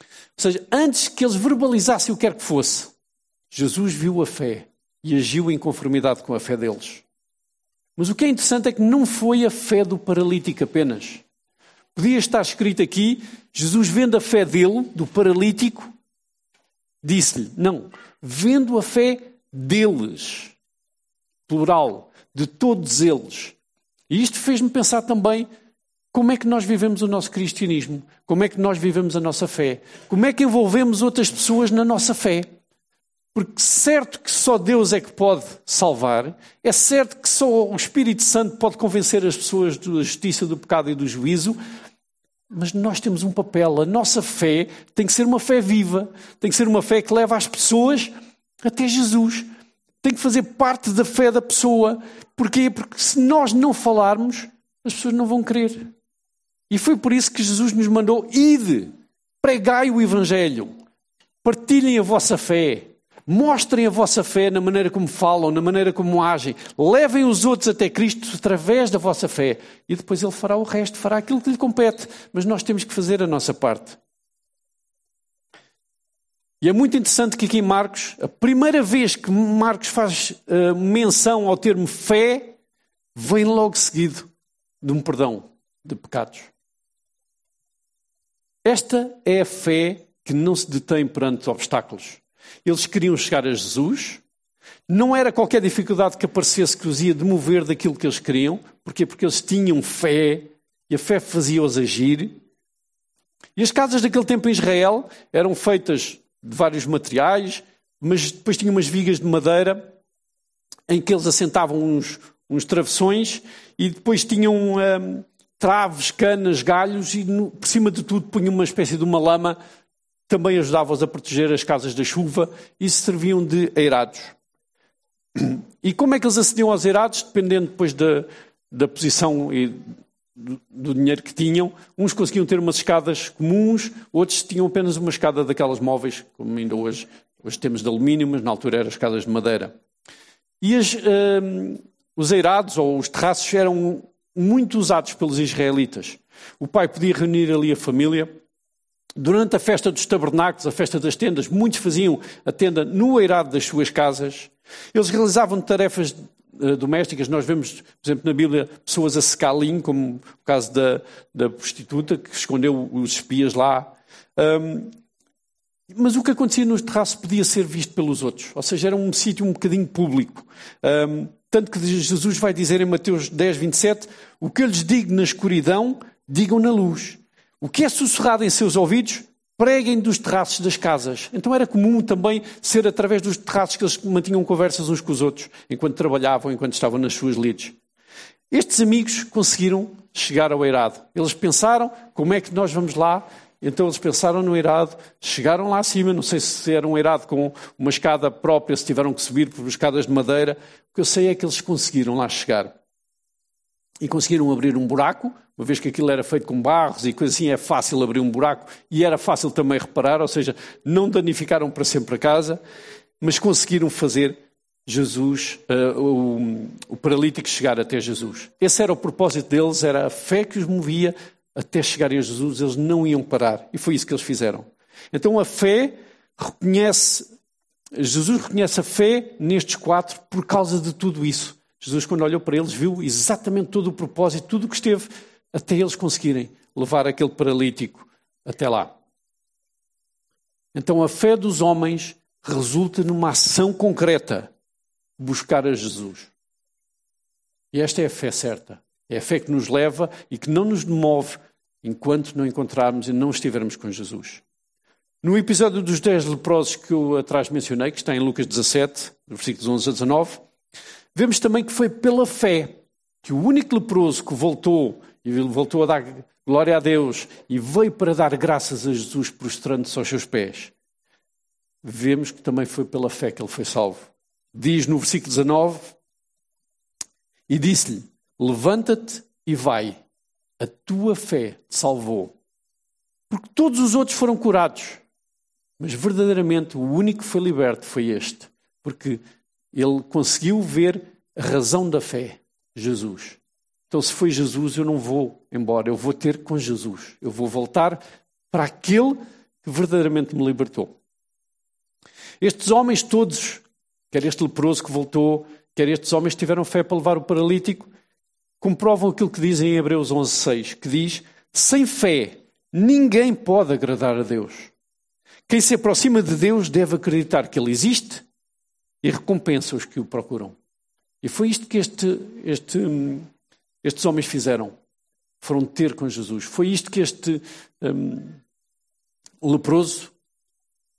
Ou seja, antes que eles verbalizassem o que quer que fosse, Jesus viu a fé e agiu em conformidade com a fé deles. Mas o que é interessante é que não foi a fé do paralítico apenas. Podia estar escrito aqui: Jesus, vendo a fé dele, do paralítico, disse-lhe: Não, vendo a fé deles, plural, de todos eles. E isto fez-me pensar também como é que nós vivemos o nosso cristianismo, como é que nós vivemos a nossa fé, como é que envolvemos outras pessoas na nossa fé. Porque certo que só Deus é que pode salvar, é certo que só o Espírito Santo pode convencer as pessoas da justiça, do pecado e do juízo, mas nós temos um papel. A nossa fé tem que ser uma fé viva, tem que ser uma fé que leva as pessoas até Jesus. Tem que fazer parte da fé da pessoa. Porquê? Porque se nós não falarmos, as pessoas não vão crer. E foi por isso que Jesus nos mandou: ide, pregai o Evangelho, partilhem a vossa fé, Mostrem a vossa fé na maneira como falam, na maneira como agem. Levem os outros até Cristo através da vossa fé. E depois Ele fará o resto, fará aquilo que lhe compete. Mas nós temos que fazer a nossa parte. E é muito interessante que aqui em Marcos, a primeira vez que Marcos faz uh, menção ao termo fé, vem logo seguido de um perdão de pecados. Esta é a fé que não se detém perante obstáculos. Eles queriam chegar a Jesus. Não era qualquer dificuldade que aparecesse que os ia demover daquilo que eles queriam. Porquê? Porque eles tinham fé e a fé fazia-os agir. E as casas daquele tempo em Israel eram feitas de vários materiais, mas depois tinham umas vigas de madeira em que eles assentavam uns, uns travessões e depois tinham hum, traves, canas, galhos e no, por cima de tudo punham uma espécie de uma lama também ajudava-os a proteger as casas da chuva e serviam de eirados. E como é que eles acediam aos eirados? Dependendo depois da, da posição e do, do, dinheiro que tinham. Uns conseguiam ter umas escadas comuns, outros tinham apenas uma escada daquelas móveis, como ainda hoje. Hoje temos de alumínio, mas na altura eram escadas de madeira. E as, hum, os eirados ou os terraços eram muito usados pelos israelitas. O pai podia reunir ali a família Durante a festa dos tabernáculos, a festa das tendas, muitos faziam a tenda no eirado das suas casas. Eles realizavam tarefas uh, domésticas. Nós vemos, por exemplo, na Bíblia, pessoas a secar linho, como o caso da, da prostituta que escondeu os espias lá. Um, mas o que acontecia nos terraços podia ser visto pelos outros. Ou seja, era um sítio um bocadinho público. Um, tanto que Jesus vai dizer em Mateus 10, 27, o que eu lhes digo na escuridão, digam na luz. O que é sussurrado em seus ouvidos, preguem dos terraços das casas. Então era comum também ser através dos terraços que eles mantinham conversas uns com os outros, enquanto trabalhavam, enquanto estavam nas suas lides. Estes amigos conseguiram chegar ao eirado. Eles pensaram como é que nós vamos lá então eles pensaram no eirado, chegaram lá acima, não sei se era um eirado com uma escada própria, se tiveram que subir por escadas de madeira. O que eu sei é que eles conseguiram lá chegar. E conseguiram abrir um buraco, uma vez que aquilo era feito com barros e coisa assim, é fácil abrir um buraco e era fácil também reparar, ou seja, não danificaram para sempre a casa, mas conseguiram fazer Jesus, uh, o, o paralítico chegar até Jesus. Esse era o propósito deles, era a fé que os movia até chegarem a Jesus, eles não iam parar. E foi isso que eles fizeram. Então a fé reconhece, Jesus reconhece a fé nestes quatro por causa de tudo isso. Jesus, quando olhou para eles, viu exatamente todo o propósito, tudo o que esteve até eles conseguirem levar aquele paralítico até lá. Então a fé dos homens resulta numa ação concreta, buscar a Jesus. E esta é a fé certa. É a fé que nos leva e que não nos move enquanto não encontrarmos e não estivermos com Jesus. No episódio dos dez leprosos que eu atrás mencionei, que está em Lucas 17, versículos 11 a 19, vemos também que foi pela fé que o único leproso que voltou e voltou a dar glória a Deus e veio para dar graças a Jesus prostrando-se aos seus pés. Vemos que também foi pela fé que ele foi salvo. Diz no versículo 19: E disse-lhe: Levanta-te e vai, a tua fé te salvou. Porque todos os outros foram curados, mas verdadeiramente o único que foi liberto foi este, porque ele conseguiu ver a razão da fé, Jesus. Então, se foi Jesus, eu não vou embora, eu vou ter com Jesus. Eu vou voltar para aquele que verdadeiramente me libertou. Estes homens todos, quer este leproso que voltou, quer estes homens que tiveram fé para levar o paralítico, comprovam aquilo que diz em Hebreus 11:6, que diz: sem fé ninguém pode agradar a Deus. Quem se aproxima de Deus deve acreditar que Ele existe e recompensa os que o procuram. E foi isto que este, este, estes homens fizeram. Foram ter com Jesus. Foi isto que este um, leproso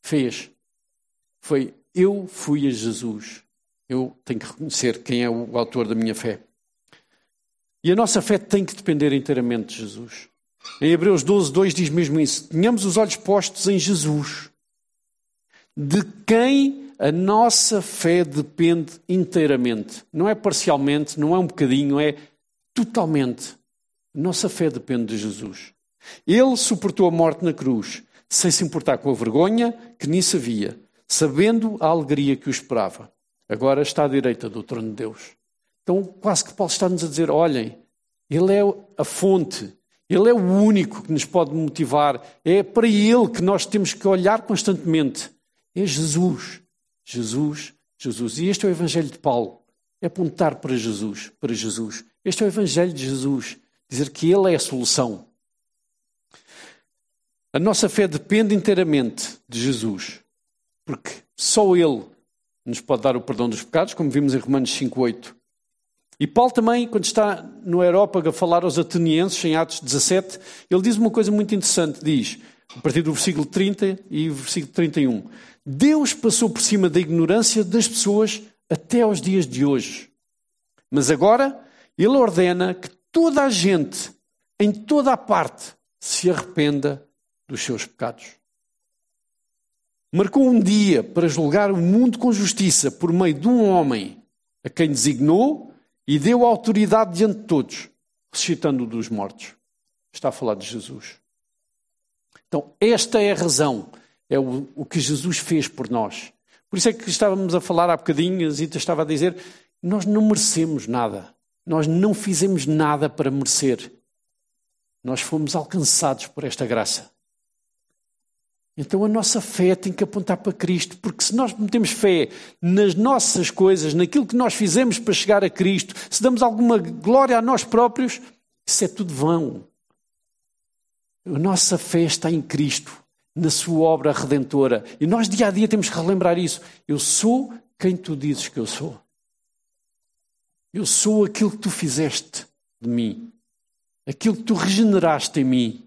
fez. Foi eu fui a Jesus. Eu tenho que reconhecer quem é o autor da minha fé. E a nossa fé tem que depender inteiramente de Jesus. Em Hebreus 12, 2 diz mesmo isso. Tenhamos os olhos postos em Jesus, de quem a nossa fé depende inteiramente. Não é parcialmente, não é um bocadinho, é totalmente. Nossa fé depende de Jesus. Ele suportou a morte na cruz, sem se importar com a vergonha que nisso havia, sabendo a alegria que o esperava. Agora está à direita do trono de Deus. Então, quase que Paulo está-nos a dizer: olhem, Ele é a fonte, Ele é o único que nos pode motivar, é para Ele que nós temos que olhar constantemente. É Jesus, Jesus, Jesus. E este é o Evangelho de Paulo: é apontar para Jesus, para Jesus. Este é o Evangelho de Jesus, dizer que Ele é a solução. A nossa fé depende inteiramente de Jesus, porque só Ele nos pode dar o perdão dos pecados, como vimos em Romanos 5,8. E Paulo também, quando está no Aerópago a falar aos atenienses, em Atos 17, ele diz uma coisa muito interessante, diz, a partir do versículo 30 e versículo 31, Deus passou por cima da ignorância das pessoas até aos dias de hoje. Mas agora, Ele ordena que toda a gente, em toda a parte, se arrependa dos seus pecados. Marcou um dia para julgar o mundo com justiça por meio de um homem a quem designou e deu autoridade diante de todos, ressuscitando dos mortos. Está a falar de Jesus. Então, esta é a razão, é o, o que Jesus fez por nós. Por isso é que estávamos a falar há bocadinho, a Zita estava a dizer, nós não merecemos nada. Nós não fizemos nada para merecer. Nós fomos alcançados por esta graça. Então a nossa fé tem que apontar para Cristo, porque se nós metemos fé nas nossas coisas, naquilo que nós fizemos para chegar a Cristo, se damos alguma glória a nós próprios, isso é tudo vão. A nossa fé está em Cristo, na sua obra redentora. E nós dia a dia temos que relembrar isso. Eu sou quem tu dizes que eu sou. Eu sou aquilo que tu fizeste de mim. Aquilo que tu regeneraste em mim.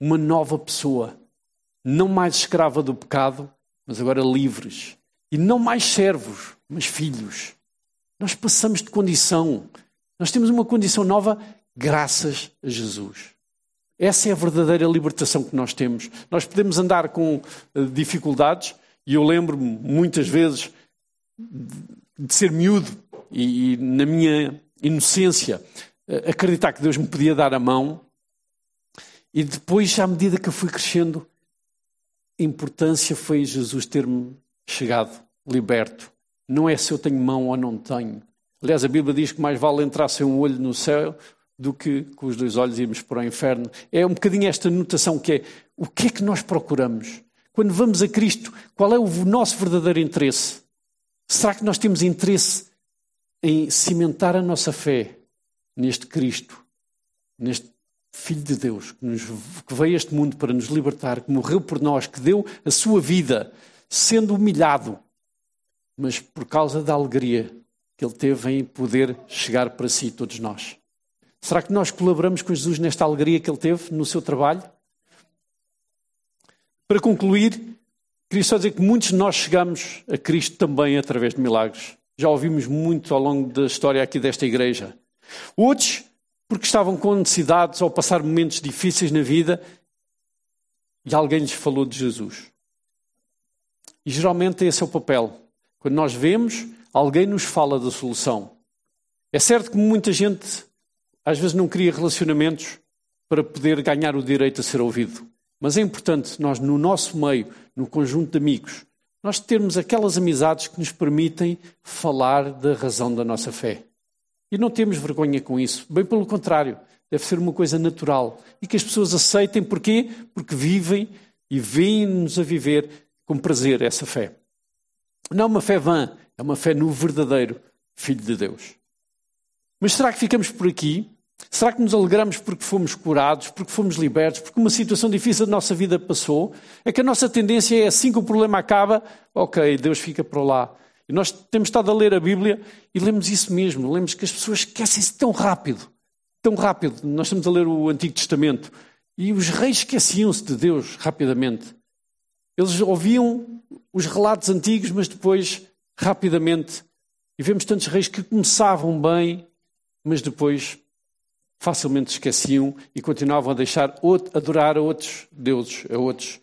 Uma nova pessoa não mais escrava do pecado, mas agora livres. E não mais servos, mas filhos. Nós passamos de condição. Nós temos uma condição nova graças a Jesus. Essa é a verdadeira libertação que nós temos. Nós podemos andar com eh, dificuldades, e eu lembro-me muitas vezes de ser miúdo e, e na minha inocência, eh, acreditar que Deus me podia dar a mão, e depois, à medida que eu fui crescendo, a importância foi Jesus ter-me chegado liberto. Não é se eu tenho mão ou não tenho. Aliás, a Bíblia diz que mais vale entrar sem um olho no céu do que com os dois olhos irmos para o inferno. É um bocadinho esta notação que é o que é que nós procuramos? Quando vamos a Cristo, qual é o nosso verdadeiro interesse? Será que nós temos interesse em cimentar a nossa fé neste Cristo, neste Filho de Deus, que, nos, que veio a este mundo para nos libertar, que morreu por nós, que deu a sua vida, sendo humilhado, mas por causa da alegria que ele teve em poder chegar para si, todos nós. Será que nós colaboramos com Jesus nesta alegria que ele teve no seu trabalho? Para concluir, queria só dizer que muitos de nós chegamos a Cristo também através de milagres. Já ouvimos muito ao longo da história aqui desta igreja. Outros, porque estavam com necessidades ou passar momentos difíceis na vida e alguém lhes falou de Jesus. E geralmente esse é o papel. Quando nós vemos, alguém nos fala da solução. É certo que muita gente às vezes não cria relacionamentos para poder ganhar o direito a ser ouvido. Mas é importante nós, no nosso meio, no conjunto de amigos, nós termos aquelas amizades que nos permitem falar da razão da nossa fé. E não temos vergonha com isso. Bem pelo contrário, deve ser uma coisa natural. E que as pessoas aceitem. Porquê? Porque vivem e veem-nos a viver com prazer essa fé. Não é uma fé vã, é uma fé no verdadeiro Filho de Deus. Mas será que ficamos por aqui? Será que nos alegramos porque fomos curados, porque fomos libertos, porque uma situação difícil da nossa vida passou? É que a nossa tendência é assim que o problema acaba, ok, Deus fica para lá. E nós temos estado a ler a Bíblia e lemos isso mesmo. Lemos que as pessoas esquecem-se tão rápido. Tão rápido. Nós estamos a ler o Antigo Testamento e os reis esqueciam-se de Deus rapidamente. Eles ouviam os relatos antigos, mas depois, rapidamente, e vemos tantos reis que começavam bem, mas depois facilmente esqueciam e continuavam a deixar adorar a outros deuses, a outros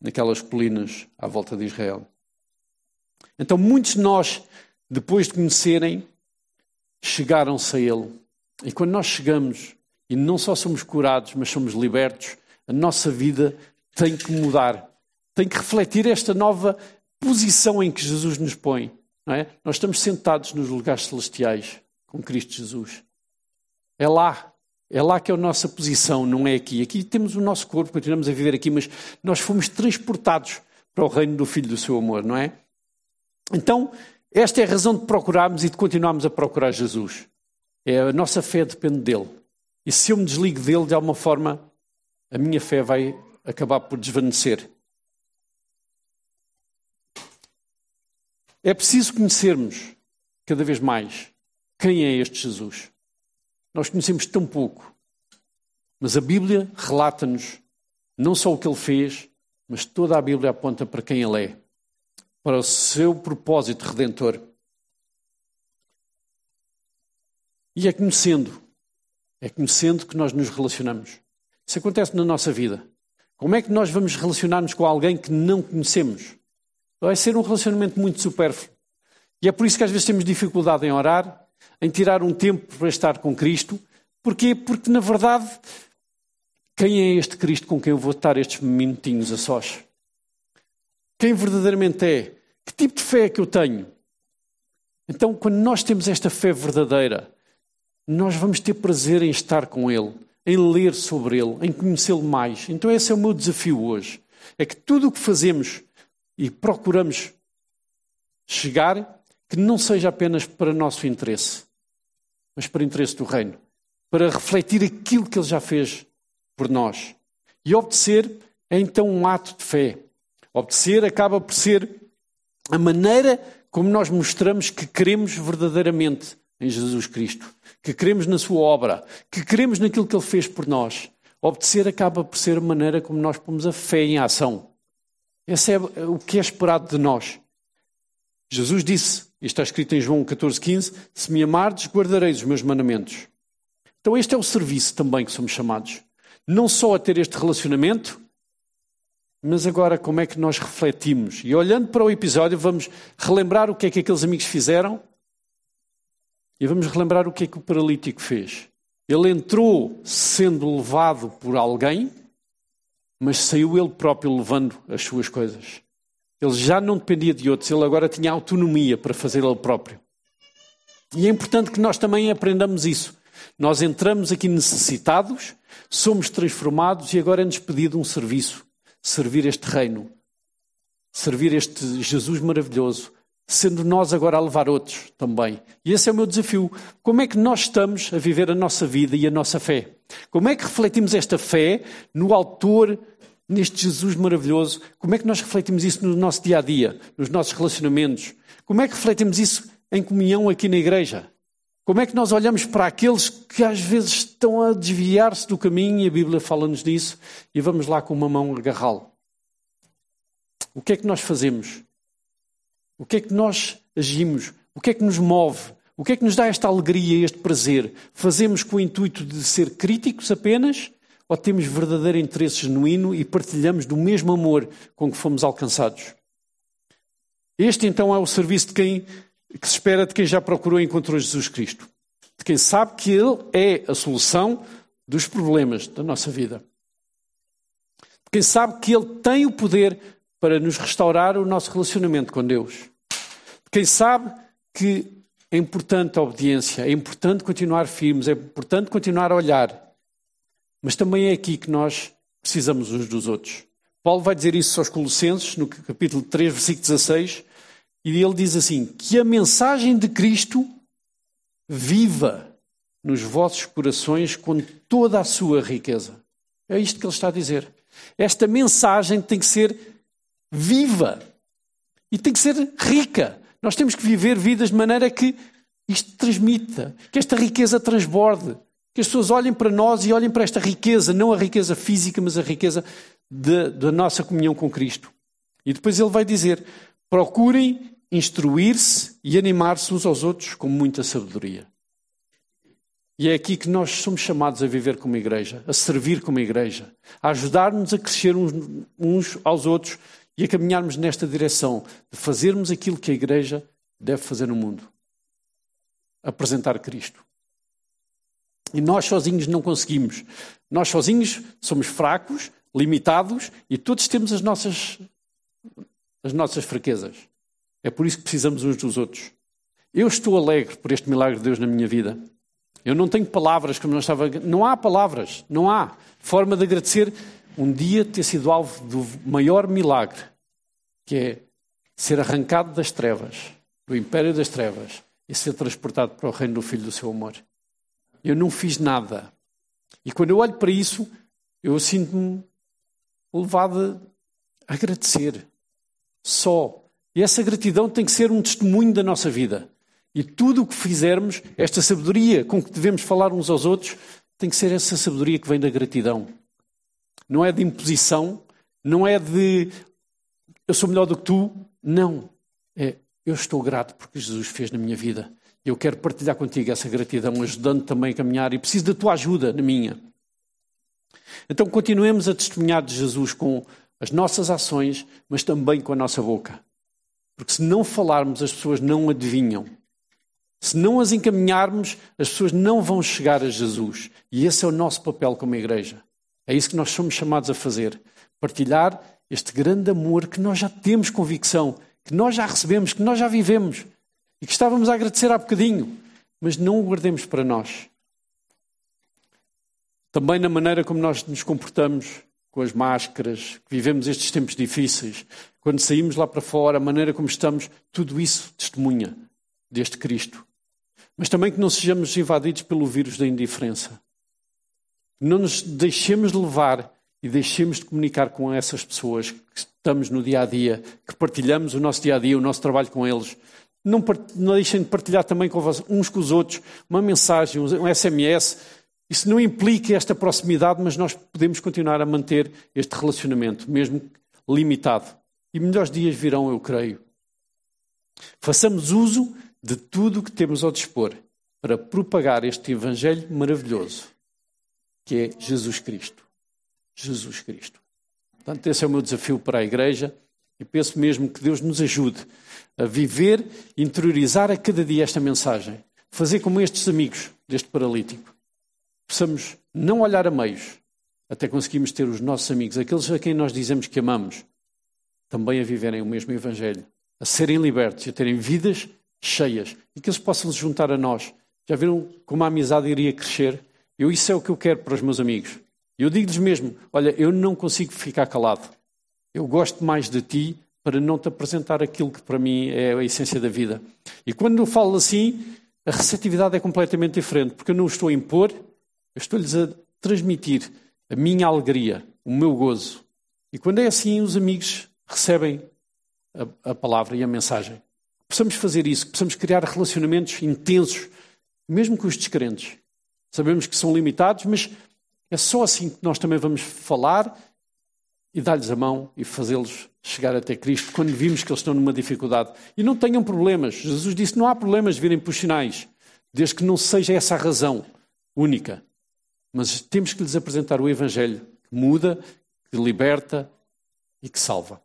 naquelas colinas à volta de Israel. Então muitos de nós, depois de conhecerem, chegaram-se a Ele. E quando nós chegamos e não só somos curados, mas somos libertos, a nossa vida tem que mudar. Tem que refletir esta nova posição em que Jesus nos põe. É? Nós estamos sentados nos lugares celestiais com Cristo Jesus. É lá. É lá que é a nossa posição, não é aqui. Aqui temos o nosso corpo, continuamos a viver aqui, mas nós fomos transportados para o reino do Filho do seu amor, não é? Então, esta é a razão de procurarmos e de continuarmos a procurar Jesus. É a nossa fé depende dele. E se eu me desligo dele, de alguma forma, a minha fé vai acabar por desvanecer. É preciso conhecermos cada vez mais quem é este Jesus. Nós conhecemos tão pouco, mas a Bíblia relata-nos não só o que ele fez, mas toda a Bíblia aponta para quem ele é, para o seu propósito redentor. E é conhecendo, é conhecendo que nós nos relacionamos. Isso acontece na nossa vida. Como é que nós vamos relacionar-nos com alguém que não conhecemos? Vai ser um relacionamento muito supérfluo. E é por isso que às vezes temos dificuldade em orar, em tirar um tempo para estar com Cristo. Porquê? Porque, na verdade, quem é este Cristo com quem eu vou estar estes minutinhos a sós? Quem verdadeiramente é? Que tipo de fé é que eu tenho? Então, quando nós temos esta fé verdadeira, nós vamos ter prazer em estar com Ele, em ler sobre Ele, em conhecê-lo mais. Então, esse é o meu desafio hoje. É que tudo o que fazemos e procuramos chegar que não seja apenas para nosso interesse, mas para o interesse do Reino, para refletir aquilo que Ele já fez por nós. E obedecer é então um ato de fé. Obedecer acaba por ser a maneira como nós mostramos que queremos verdadeiramente em Jesus Cristo, que queremos na Sua obra, que queremos naquilo que Ele fez por nós. Obedecer acaba por ser a maneira como nós pomos a fé em ação. Esse é o que é esperado de nós. Jesus disse, está escrito em João 14,15: Se me amardes, guardareis os meus mandamentos. Então, este é o serviço também que somos chamados. Não só a ter este relacionamento, mas agora como é que nós refletimos? E olhando para o episódio, vamos relembrar o que é que aqueles amigos fizeram e vamos relembrar o que é que o paralítico fez. Ele entrou sendo levado por alguém, mas saiu ele próprio levando as suas coisas. Ele já não dependia de outros, ele agora tinha autonomia para fazer ele próprio. E é importante que nós também aprendamos isso. Nós entramos aqui necessitados, somos transformados e agora é-nos pedido um serviço: servir este reino, servir este Jesus maravilhoso, sendo nós agora a levar outros também. E esse é o meu desafio. Como é que nós estamos a viver a nossa vida e a nossa fé? Como é que refletimos esta fé no Autor, neste Jesus maravilhoso? Como é que nós refletimos isso no nosso dia a dia, nos nossos relacionamentos? Como é que refletimos isso em comunhão aqui na igreja? Como é que nós olhamos para aqueles que às vezes estão a desviar-se do caminho, e a Bíblia fala-nos disso, e vamos lá com uma mão agarrá-lo? O que é que nós fazemos? O que é que nós agimos? O que é que nos move? O que é que nos dá esta alegria, este prazer? Fazemos com o intuito de ser críticos apenas? Ou temos verdadeiro interesse genuíno e partilhamos do mesmo amor com que fomos alcançados? Este então é o serviço de quem que se espera de quem já procurou e encontrou Jesus Cristo. De quem sabe que Ele é a solução dos problemas da nossa vida. De quem sabe que Ele tem o poder para nos restaurar o nosso relacionamento com Deus. De quem sabe que é importante a obediência, é importante continuar firmes, é importante continuar a olhar. Mas também é aqui que nós precisamos uns dos outros. Paulo vai dizer isso aos Colossenses, no capítulo 3, versículo 16, e ele diz assim: Que a mensagem de Cristo viva nos vossos corações com toda a sua riqueza. É isto que ele está a dizer. Esta mensagem tem que ser viva e tem que ser rica. Nós temos que viver vidas de maneira que isto transmita, que esta riqueza transborde, que as pessoas olhem para nós e olhem para esta riqueza, não a riqueza física, mas a riqueza da nossa comunhão com Cristo. E depois ele vai dizer: procurem instruir-se e animar-se uns aos outros com muita sabedoria. E é aqui que nós somos chamados a viver como igreja, a servir como igreja, a ajudar-nos a crescer uns, uns aos outros e a caminharmos nesta direção de fazermos aquilo que a igreja deve fazer no mundo apresentar Cristo. E nós sozinhos não conseguimos. Nós sozinhos somos fracos, limitados e todos temos as nossas, as nossas fraquezas. É por isso que precisamos uns dos outros. Eu estou alegre por este milagre de Deus na minha vida. Eu não tenho palavras como não estava. Não há palavras, não há forma de agradecer um dia ter sido alvo do maior milagre, que é ser arrancado das trevas, do império das trevas, e ser transportado para o reino do Filho do seu amor. Eu não fiz nada. E quando eu olho para isso, eu sinto-me levado a agradecer. Só e essa gratidão tem que ser um testemunho da nossa vida. E tudo o que fizermos, esta sabedoria com que devemos falar uns aos outros, tem que ser essa sabedoria que vem da gratidão. Não é de imposição, não é de eu sou melhor do que tu. Não. É eu estou grato porque Jesus fez na minha vida. Eu quero partilhar contigo essa gratidão, ajudando também a caminhar e preciso da tua ajuda na minha. Então continuemos a testemunhar de Jesus com as nossas ações, mas também com a nossa boca. Porque se não falarmos, as pessoas não adivinham. Se não as encaminharmos, as pessoas não vão chegar a Jesus. E esse é o nosso papel como igreja. É isso que nós somos chamados a fazer. Partilhar este grande amor que nós já temos convicção, que nós já recebemos, que nós já vivemos e que estávamos a agradecer há bocadinho, mas não o guardemos para nós. Também na maneira como nós nos comportamos com as máscaras, que vivemos estes tempos difíceis, quando saímos lá para fora, a maneira como estamos, tudo isso testemunha deste Cristo. Mas também que não sejamos invadidos pelo vírus da indiferença. Não nos deixemos levar e deixemos de comunicar com essas pessoas que estamos no dia a dia, que partilhamos o nosso dia a dia, o nosso trabalho com eles. Não, não deixem de partilhar também com uns com os outros uma mensagem, um SMS. Isso não implica esta proximidade, mas nós podemos continuar a manter este relacionamento, mesmo limitado e melhores dias virão, eu creio. Façamos uso de tudo o que temos ao dispor para propagar este Evangelho maravilhoso, que é Jesus Cristo. Jesus Cristo. Portanto, esse é o meu desafio para a Igreja e penso mesmo que Deus nos ajude a viver, interiorizar a cada dia esta mensagem. Fazer como estes amigos deste paralítico. Possamos não olhar a meios, até conseguimos ter os nossos amigos, aqueles a quem nós dizemos que amamos, também a viverem o mesmo Evangelho, a serem libertos e a terem vidas cheias e que eles possam se juntar a nós. Já viram como a amizade iria crescer? Eu, isso é o que eu quero para os meus amigos. Eu digo-lhes mesmo: olha, eu não consigo ficar calado. Eu gosto mais de ti para não te apresentar aquilo que para mim é a essência da vida. E quando eu falo assim, a receptividade é completamente diferente, porque eu não estou a impor, eu estou-lhes a transmitir a minha alegria, o meu gozo. E quando é assim, os amigos recebem a, a palavra e a mensagem. Possamos fazer isso, possamos criar relacionamentos intensos, mesmo com os descrentes. Sabemos que são limitados, mas é só assim que nós também vamos falar e dar-lhes a mão e fazê-los chegar até Cristo quando vimos que eles estão numa dificuldade. E não tenham problemas. Jesus disse: não há problemas virem os sinais, desde que não seja essa a razão única. Mas temos que lhes apresentar o Evangelho que muda, que liberta e que salva.